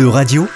E-Radio,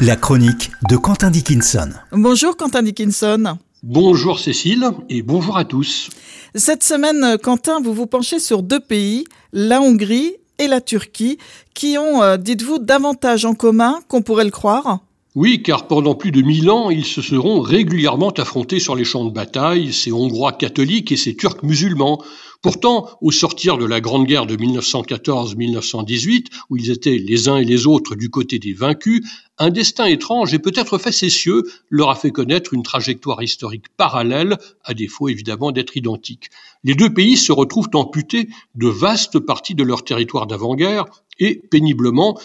la chronique de Quentin Dickinson. Bonjour Quentin Dickinson. Bonjour Cécile et bonjour à tous. Cette semaine, Quentin, vous vous penchez sur deux pays, la Hongrie et la Turquie, qui ont, euh, dites-vous, davantage en commun qu'on pourrait le croire oui, car pendant plus de mille ans, ils se seront régulièrement affrontés sur les champs de bataille, ces Hongrois catholiques et ces Turcs musulmans. Pourtant, au sortir de la Grande Guerre de 1914-1918, où ils étaient les uns et les autres du côté des vaincus, un destin étrange et peut-être facétieux leur a fait connaître une trajectoire historique parallèle, à défaut évidemment d'être identique. Les deux pays se retrouvent amputés de vastes parties de leur territoire d'avant-guerre et péniblement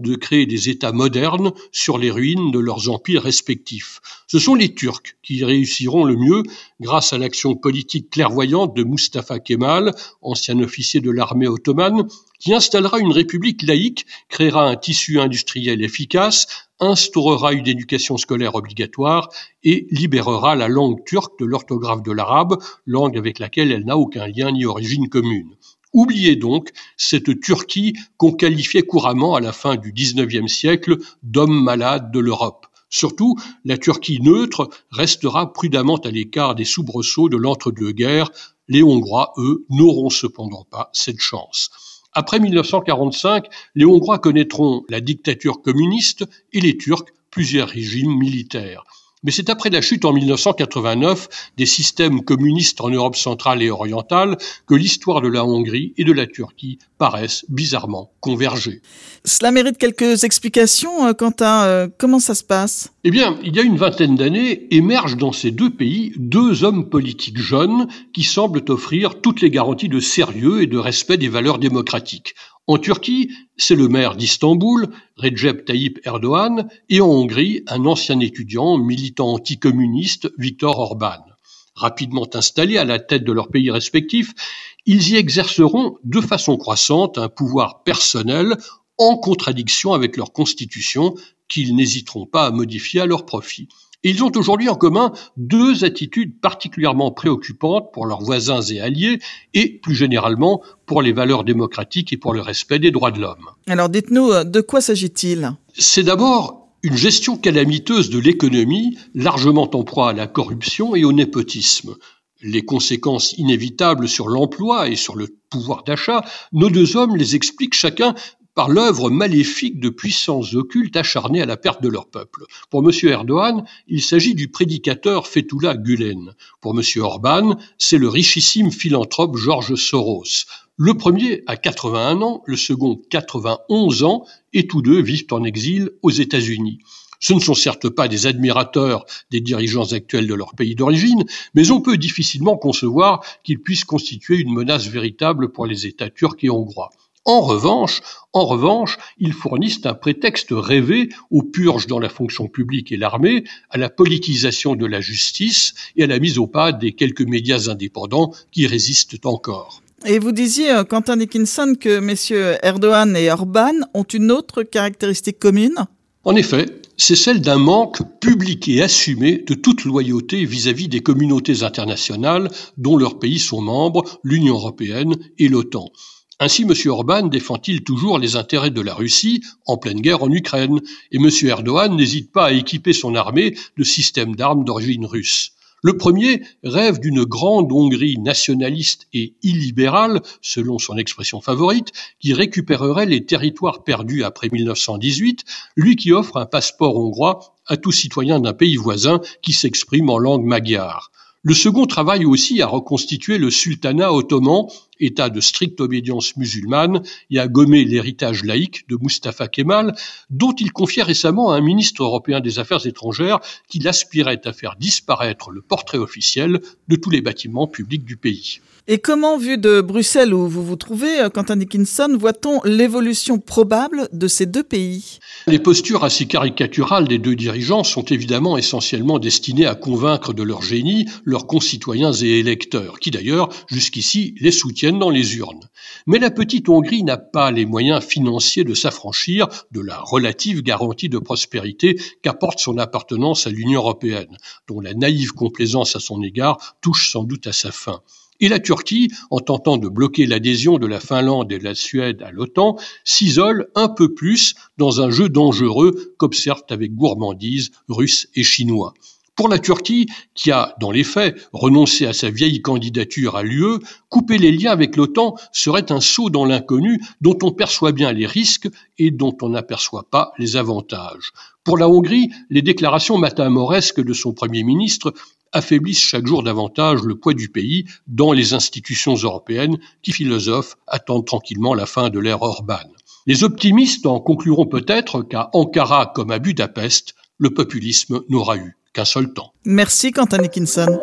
de créer des États modernes sur les ruines de leurs empires respectifs. Ce sont les Turcs qui réussiront le mieux grâce à l'action politique clairvoyante de Mustafa Kemal, ancien officier de l'armée ottomane, qui installera une république laïque, créera un tissu industriel efficace, instaurera une éducation scolaire obligatoire et libérera la langue turque de l'orthographe de l'arabe, langue avec laquelle elle n'a aucun lien ni origine commune. Oubliez donc cette Turquie qu'on qualifiait couramment à la fin du XIXe siècle d'homme malade de l'Europe. Surtout, la Turquie neutre restera prudemment à l'écart des soubresauts de l'entre-deux-guerres. Les Hongrois, eux, n'auront cependant pas cette chance. Après 1945, les Hongrois connaîtront la dictature communiste et les Turcs plusieurs régimes militaires. Mais c'est après la chute en 1989 des systèmes communistes en Europe centrale et orientale que l'histoire de la Hongrie et de la Turquie paraissent bizarrement converger. Cela mérite quelques explications, euh, Quentin. Euh, comment ça se passe? Eh bien, il y a une vingtaine d'années, émergent dans ces deux pays deux hommes politiques jeunes qui semblent offrir toutes les garanties de sérieux et de respect des valeurs démocratiques. En Turquie, c'est le maire d'Istanbul, Recep Tayyip Erdogan, et en Hongrie, un ancien étudiant, militant anticommuniste, Viktor Orban. Rapidement installés à la tête de leurs pays respectifs, ils y exerceront de façon croissante un pouvoir personnel en contradiction avec leur constitution qu'ils n'hésiteront pas à modifier à leur profit ils ont aujourd'hui en commun deux attitudes particulièrement préoccupantes pour leurs voisins et alliés et plus généralement pour les valeurs démocratiques et pour le respect des droits de l'homme. Alors dites-nous, euh, de quoi s'agit-il? C'est d'abord une gestion calamiteuse de l'économie, largement en proie à la corruption et au népotisme. Les conséquences inévitables sur l'emploi et sur le pouvoir d'achat, nos deux hommes les expliquent chacun par l'œuvre maléfique de puissances occultes acharnées à la perte de leur peuple. Pour M. Erdogan, il s'agit du prédicateur Fethullah Gulen. Pour M. Orban, c'est le richissime philanthrope George Soros. Le premier a 81 ans, le second 91 ans, et tous deux vivent en exil aux États-Unis. Ce ne sont certes pas des admirateurs des dirigeants actuels de leur pays d'origine, mais on peut difficilement concevoir qu'ils puissent constituer une menace véritable pour les États turcs et hongrois. En revanche, en revanche, ils fournissent un prétexte rêvé aux purges dans la fonction publique et l'armée, à la politisation de la justice et à la mise au pas des quelques médias indépendants qui résistent encore. Et vous disiez, euh, Quentin Dickinson, que messieurs Erdogan et Orban ont une autre caractéristique commune En effet, c'est celle d'un manque public et assumé de toute loyauté vis-à-vis des communautés internationales dont leurs pays sont membres, l'Union européenne et l'OTAN. Ainsi, M. Orban défend-il toujours les intérêts de la Russie en pleine guerre en Ukraine, et M. Erdogan n'hésite pas à équiper son armée de systèmes d'armes d'origine russe. Le premier rêve d'une grande Hongrie nationaliste et illibérale, selon son expression favorite, qui récupérerait les territoires perdus après 1918, lui qui offre un passeport hongrois à tout citoyen d'un pays voisin qui s'exprime en langue magyare. Le second travaille aussi à reconstituer le sultanat ottoman, État de stricte obédience musulmane, et à gommer l'héritage laïque de Mustafa Kemal, dont il confiait récemment à un ministre européen des Affaires étrangères qu'il aspirait à faire disparaître le portrait officiel de tous les bâtiments publics du pays. Et comment, vu de Bruxelles où vous vous trouvez, euh, Quentin Dickinson, voit-on l'évolution probable de ces deux pays? Les postures assez caricaturales des deux dirigeants sont évidemment essentiellement destinées à convaincre de leur génie leurs concitoyens et électeurs, qui d'ailleurs, jusqu'ici, les soutiennent dans les urnes. Mais la petite Hongrie n'a pas les moyens financiers de s'affranchir de la relative garantie de prospérité qu'apporte son appartenance à l'Union européenne, dont la naïve complaisance à son égard touche sans doute à sa fin. Et la Turquie, en tentant de bloquer l'adhésion de la Finlande et de la Suède à l'OTAN, s'isole un peu plus dans un jeu dangereux qu'observent avec gourmandise Russes et Chinois. Pour la Turquie, qui a, dans les faits, renoncé à sa vieille candidature à l'UE, couper les liens avec l'OTAN serait un saut dans l'inconnu dont on perçoit bien les risques et dont on n'aperçoit pas les avantages. Pour la Hongrie, les déclarations matamoresques de son Premier ministre affaiblissent chaque jour davantage le poids du pays dans les institutions européennes qui, philosophes, attendent tranquillement la fin de l'ère Orban. Les optimistes en concluront peut-être qu'à Ankara comme à Budapest, le populisme n'aura eu Merci Quentin Nickinson.